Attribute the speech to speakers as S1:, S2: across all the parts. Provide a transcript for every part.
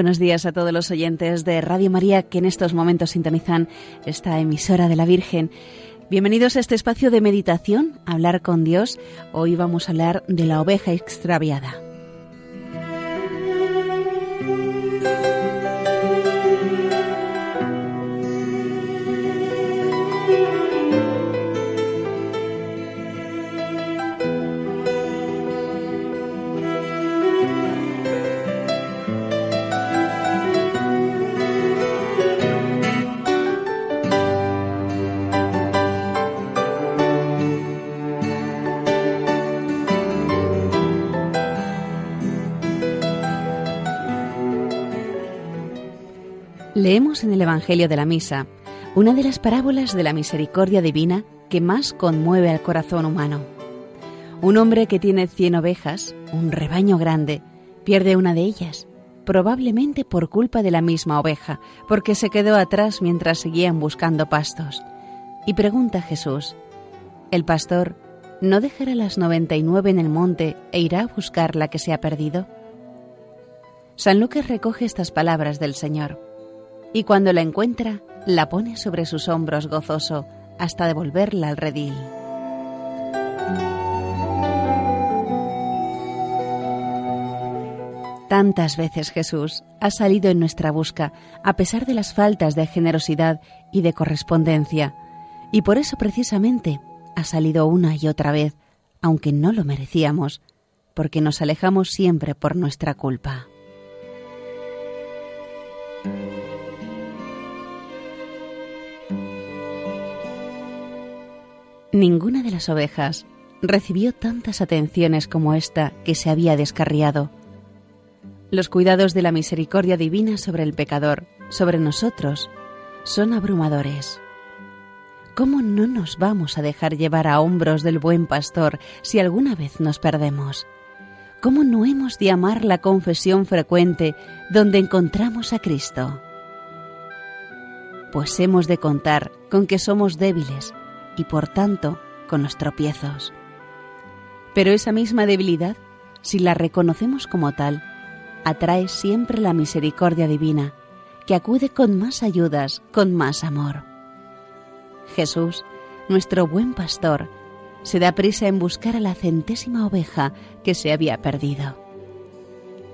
S1: Buenos días a todos los oyentes de Radio María que en estos momentos sintonizan esta emisora de la Virgen. Bienvenidos a este espacio de meditación, hablar con Dios. Hoy vamos a hablar de la oveja extraviada. Leemos en el Evangelio de la Misa una de las parábolas de la misericordia divina que más conmueve al corazón humano. Un hombre que tiene cien ovejas, un rebaño grande, pierde una de ellas, probablemente por culpa de la misma oveja, porque se quedó atrás mientras seguían buscando pastos. Y pregunta a Jesús, ¿el pastor no dejará las noventa y nueve en el monte e irá a buscar la que se ha perdido? San Lucas recoge estas palabras del Señor y cuando la encuentra, la pone sobre sus hombros gozoso hasta devolverla al redil. Tantas veces Jesús ha salido en nuestra busca a pesar de las faltas de generosidad y de correspondencia, y por eso precisamente ha salido una y otra vez, aunque no lo merecíamos, porque nos alejamos siempre por nuestra culpa. Ninguna de las ovejas recibió tantas atenciones como esta que se había descarriado. Los cuidados de la misericordia divina sobre el pecador, sobre nosotros, son abrumadores. ¿Cómo no nos vamos a dejar llevar a hombros del buen pastor si alguna vez nos perdemos? ¿Cómo no hemos de amar la confesión frecuente donde encontramos a Cristo? Pues hemos de contar con que somos débiles, y por tanto con los tropiezos. Pero esa misma debilidad, si la reconocemos como tal, atrae siempre la misericordia divina, que acude con más ayudas, con más amor. Jesús, nuestro buen pastor, se da prisa en buscar a la centésima oveja que se había perdido.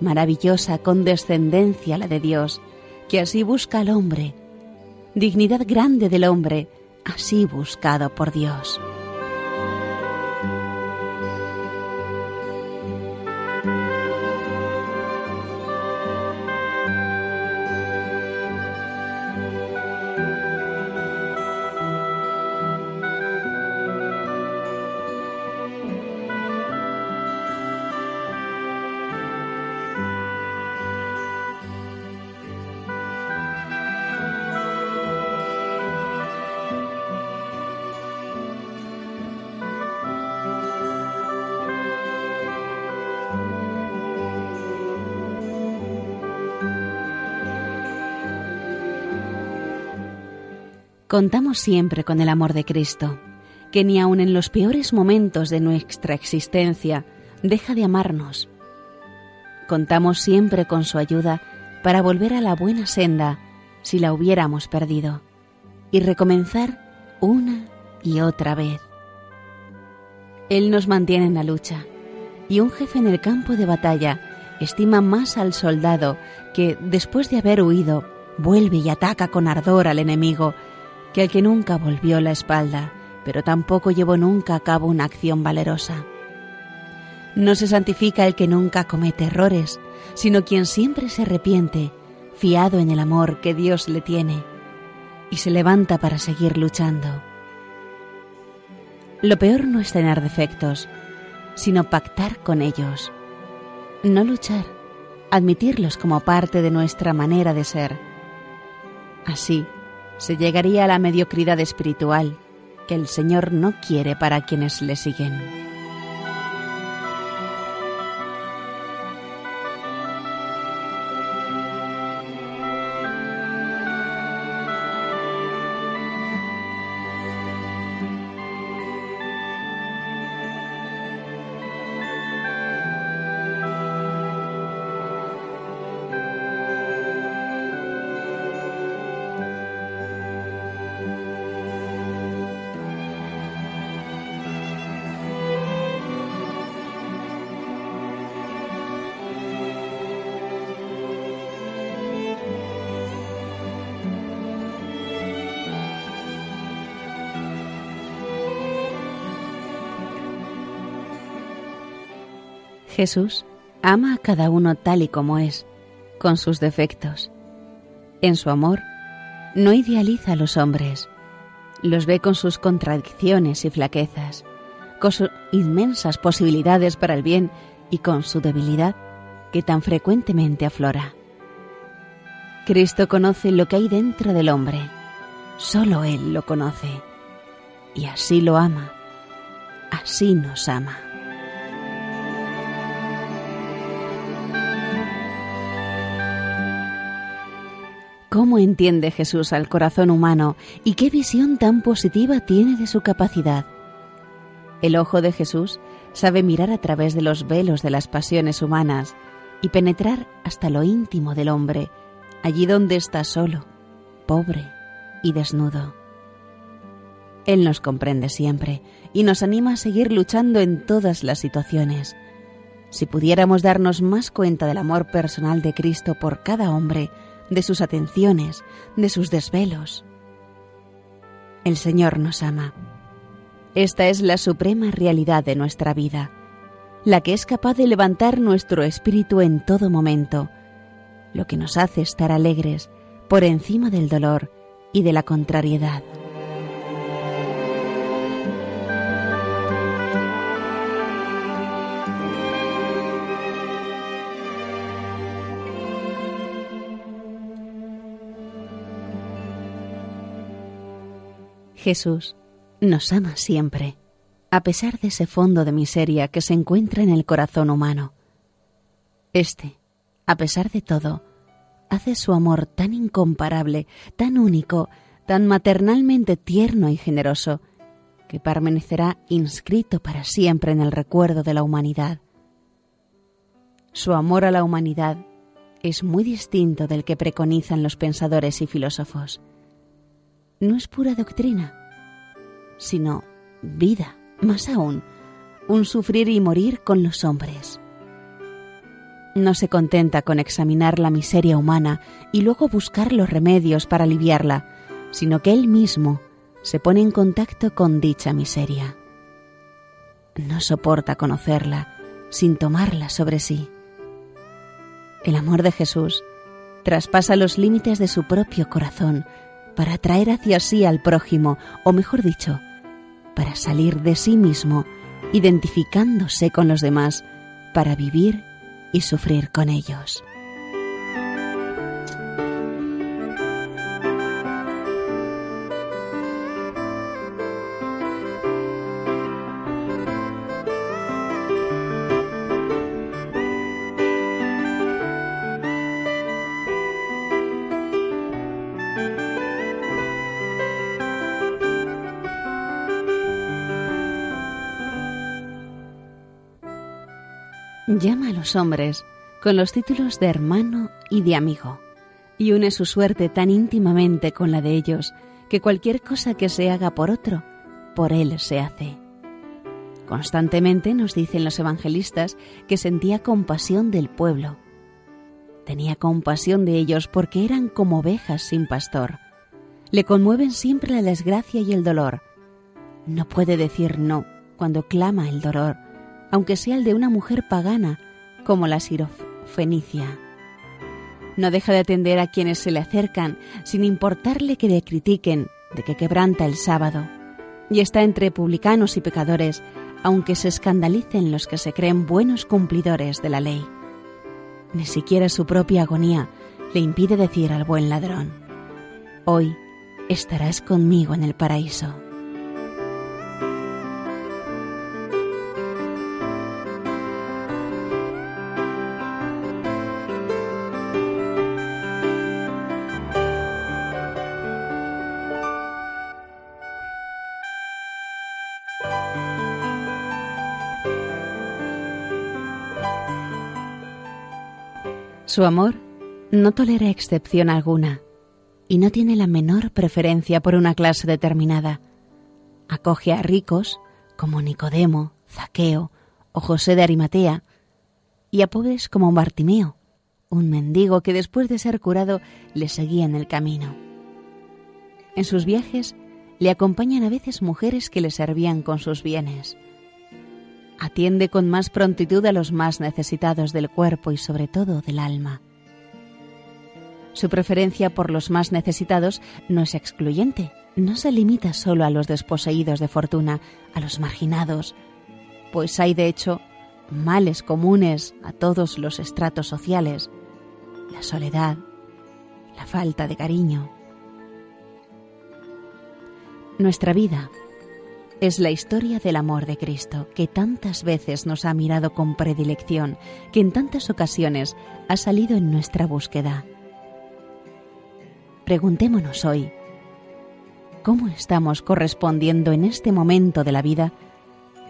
S1: Maravillosa condescendencia la de Dios, que así busca al hombre, dignidad grande del hombre, así buscado por Dios. Contamos siempre con el amor de Cristo, que ni aun en los peores momentos de nuestra existencia deja de amarnos. Contamos siempre con su ayuda para volver a la buena senda si la hubiéramos perdido y recomenzar una y otra vez. Él nos mantiene en la lucha y un jefe en el campo de batalla estima más al soldado que, después de haber huido, vuelve y ataca con ardor al enemigo que el que nunca volvió la espalda, pero tampoco llevó nunca a cabo una acción valerosa. No se santifica el que nunca comete errores, sino quien siempre se arrepiente, fiado en el amor que Dios le tiene, y se levanta para seguir luchando. Lo peor no es tener defectos, sino pactar con ellos. No luchar, admitirlos como parte de nuestra manera de ser. Así, se llegaría a la mediocridad espiritual que el Señor no quiere para quienes le siguen. Jesús ama a cada uno tal y como es, con sus defectos. En su amor, no idealiza a los hombres, los ve con sus contradicciones y flaquezas, con sus inmensas posibilidades para el bien y con su debilidad que tan frecuentemente aflora. Cristo conoce lo que hay dentro del hombre, solo Él lo conoce, y así lo ama, así nos ama. ¿Cómo entiende Jesús al corazón humano y qué visión tan positiva tiene de su capacidad? El ojo de Jesús sabe mirar a través de los velos de las pasiones humanas y penetrar hasta lo íntimo del hombre, allí donde está solo, pobre y desnudo. Él nos comprende siempre y nos anima a seguir luchando en todas las situaciones. Si pudiéramos darnos más cuenta del amor personal de Cristo por cada hombre, de sus atenciones, de sus desvelos. El Señor nos ama. Esta es la suprema realidad de nuestra vida, la que es capaz de levantar nuestro espíritu en todo momento, lo que nos hace estar alegres por encima del dolor y de la contrariedad. Jesús nos ama siempre, a pesar de ese fondo de miseria que se encuentra en el corazón humano. Este, a pesar de todo, hace su amor tan incomparable, tan único, tan maternalmente tierno y generoso, que permanecerá inscrito para siempre en el recuerdo de la humanidad. Su amor a la humanidad es muy distinto del que preconizan los pensadores y filósofos no es pura doctrina, sino vida, más aún, un sufrir y morir con los hombres. No se contenta con examinar la miseria humana y luego buscar los remedios para aliviarla, sino que él mismo se pone en contacto con dicha miseria. No soporta conocerla sin tomarla sobre sí. El amor de Jesús traspasa los límites de su propio corazón para atraer hacia sí al prójimo, o mejor dicho, para salir de sí mismo, identificándose con los demás, para vivir y sufrir con ellos. Los hombres con los títulos de hermano y de amigo, y une su suerte tan íntimamente con la de ellos que cualquier cosa que se haga por otro, por él se hace. Constantemente nos dicen los evangelistas que sentía compasión del pueblo. Tenía compasión de ellos porque eran como ovejas sin pastor. Le conmueven siempre la desgracia y el dolor. No puede decir no cuando clama el dolor aunque sea el de una mujer pagana como la sirofenicia. No deja de atender a quienes se le acercan sin importarle que le critiquen de que quebranta el sábado. Y está entre publicanos y pecadores, aunque se escandalicen los que se creen buenos cumplidores de la ley. Ni siquiera su propia agonía le impide decir al buen ladrón, Hoy estarás conmigo en el paraíso. Su amor no tolera excepción alguna y no tiene la menor preferencia por una clase determinada. Acoge a ricos como Nicodemo, Zaqueo o José de Arimatea y a pobres como Bartimeo, un mendigo que después de ser curado le seguía en el camino. En sus viajes le acompañan a veces mujeres que le servían con sus bienes. Atiende con más prontitud a los más necesitados del cuerpo y sobre todo del alma. Su preferencia por los más necesitados no es excluyente, no se limita solo a los desposeídos de fortuna, a los marginados, pues hay de hecho males comunes a todos los estratos sociales, la soledad, la falta de cariño. Nuestra vida es la historia del amor de Cristo, que tantas veces nos ha mirado con predilección, que en tantas ocasiones ha salido en nuestra búsqueda. Preguntémonos hoy, ¿cómo estamos correspondiendo en este momento de la vida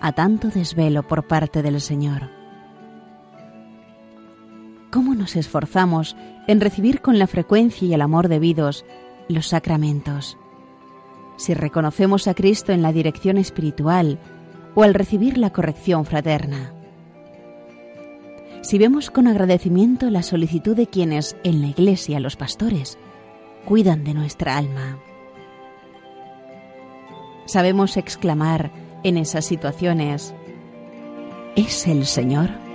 S1: a tanto desvelo por parte del Señor? ¿Cómo nos esforzamos en recibir con la frecuencia y el amor debidos los sacramentos? Si reconocemos a Cristo en la dirección espiritual o al recibir la corrección fraterna. Si vemos con agradecimiento la solicitud de quienes en la Iglesia, los pastores, cuidan de nuestra alma. Sabemos exclamar en esas situaciones, ¿es el Señor?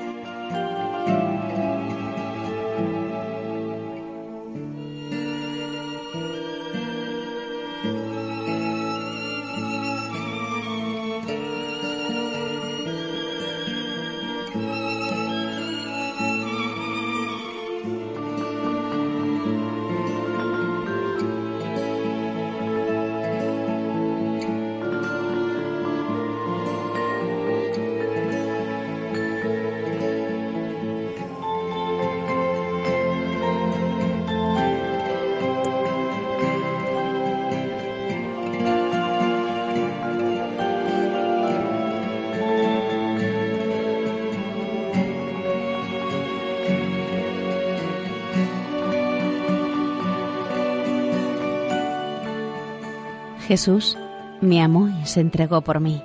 S1: Jesús me amó y se entregó por mí.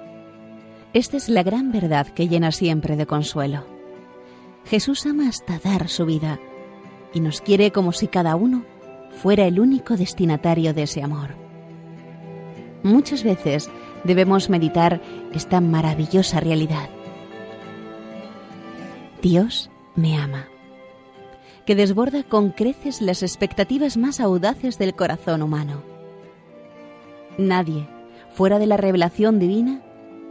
S1: Esta es la gran verdad que llena siempre de consuelo. Jesús ama hasta dar su vida y nos quiere como si cada uno fuera el único destinatario de ese amor. Muchas veces debemos meditar esta maravillosa realidad. Dios me ama, que desborda con creces las expectativas más audaces del corazón humano Nadie, fuera de la revelación divina,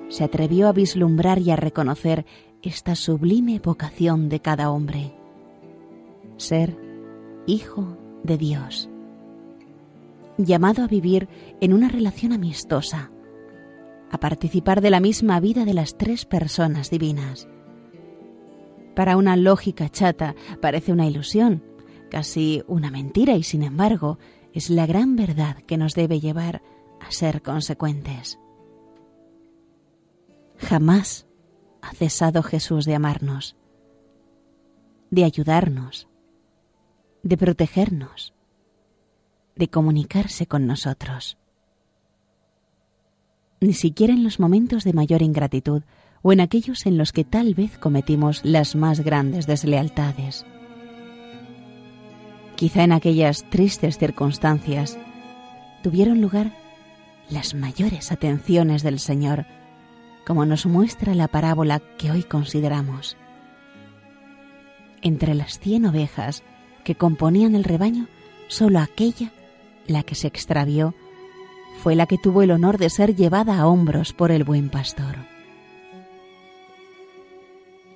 S1: se atrevió a vislumbrar y a reconocer esta sublime vocación de cada hombre. Ser hijo de Dios, llamado a vivir en una relación amistosa, a participar de la misma vida de las tres personas divinas. Para una lógica chata parece una ilusión, casi una mentira y sin embargo es la gran verdad que nos debe llevar a ser consecuentes. Jamás ha cesado Jesús de amarnos, de ayudarnos, de protegernos, de comunicarse con nosotros. Ni siquiera en los momentos de mayor ingratitud o en aquellos en los que tal vez cometimos las más grandes deslealtades. Quizá en aquellas tristes circunstancias tuvieron lugar las mayores atenciones del Señor, como nos muestra la parábola que hoy consideramos. Entre las cien ovejas que componían el rebaño, sólo aquella, la que se extravió, fue la que tuvo el honor de ser llevada a hombros por el buen pastor.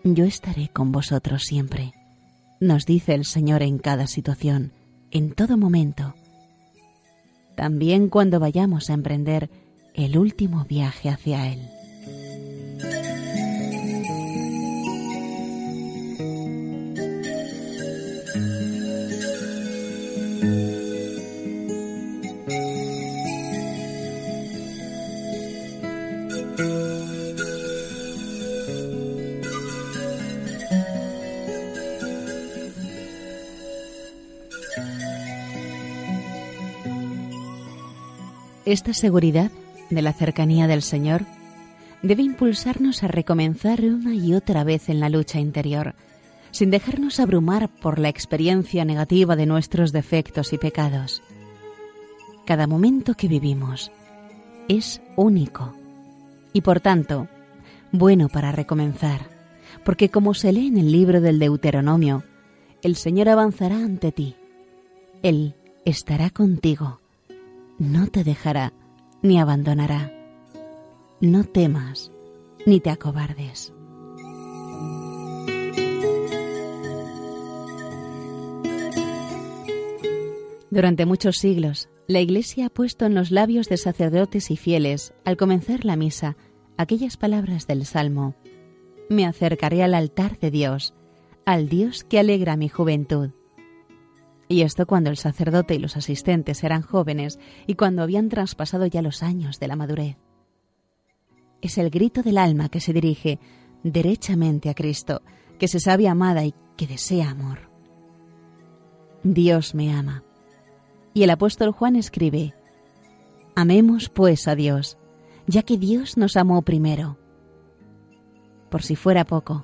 S1: Yo estaré con vosotros siempre, nos dice el Señor en cada situación, en todo momento también cuando vayamos a emprender el último viaje hacia Él. Esta seguridad de la cercanía del Señor debe impulsarnos a recomenzar una y otra vez en la lucha interior, sin dejarnos abrumar por la experiencia negativa de nuestros defectos y pecados. Cada momento que vivimos es único y por tanto bueno para recomenzar, porque como se lee en el libro del Deuteronomio, el Señor avanzará ante ti. Él estará contigo, no te dejará ni abandonará. No temas ni te acobardes. Durante muchos siglos, la Iglesia ha puesto en los labios de sacerdotes y fieles, al comenzar la misa, aquellas palabras del Salmo. Me acercaré al altar de Dios, al Dios que alegra mi juventud. Y esto cuando el sacerdote y los asistentes eran jóvenes y cuando habían traspasado ya los años de la madurez. Es el grito del alma que se dirige derechamente a Cristo, que se sabe amada y que desea amor. Dios me ama y el apóstol Juan escribe, Amemos pues a Dios, ya que Dios nos amó primero. Por si fuera poco,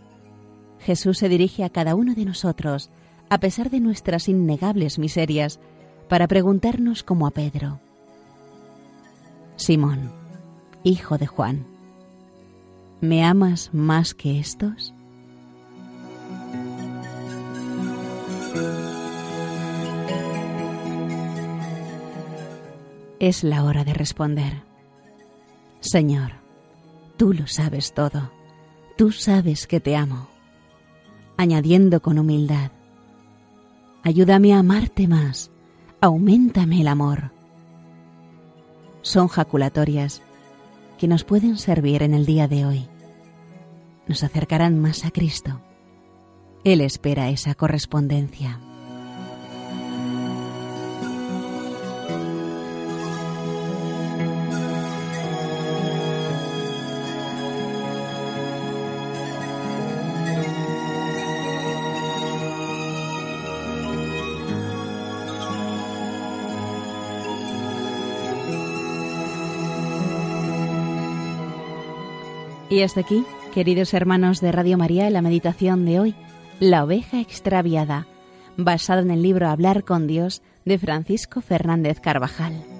S1: Jesús se dirige a cada uno de nosotros, a pesar de nuestras innegables miserias, para preguntarnos como a Pedro. Simón, hijo de Juan, ¿me amas más que estos? Es la hora de responder. Señor, tú lo sabes todo, tú sabes que te amo. Añadiendo con humildad, ayúdame a amarte más, aumentame el amor. Son jaculatorias que nos pueden servir en el día de hoy. Nos acercarán más a Cristo. Él espera esa correspondencia. Y hasta aquí, queridos hermanos de Radio María, la meditación de hoy, La oveja extraviada, basada en el libro Hablar con Dios de Francisco Fernández Carvajal.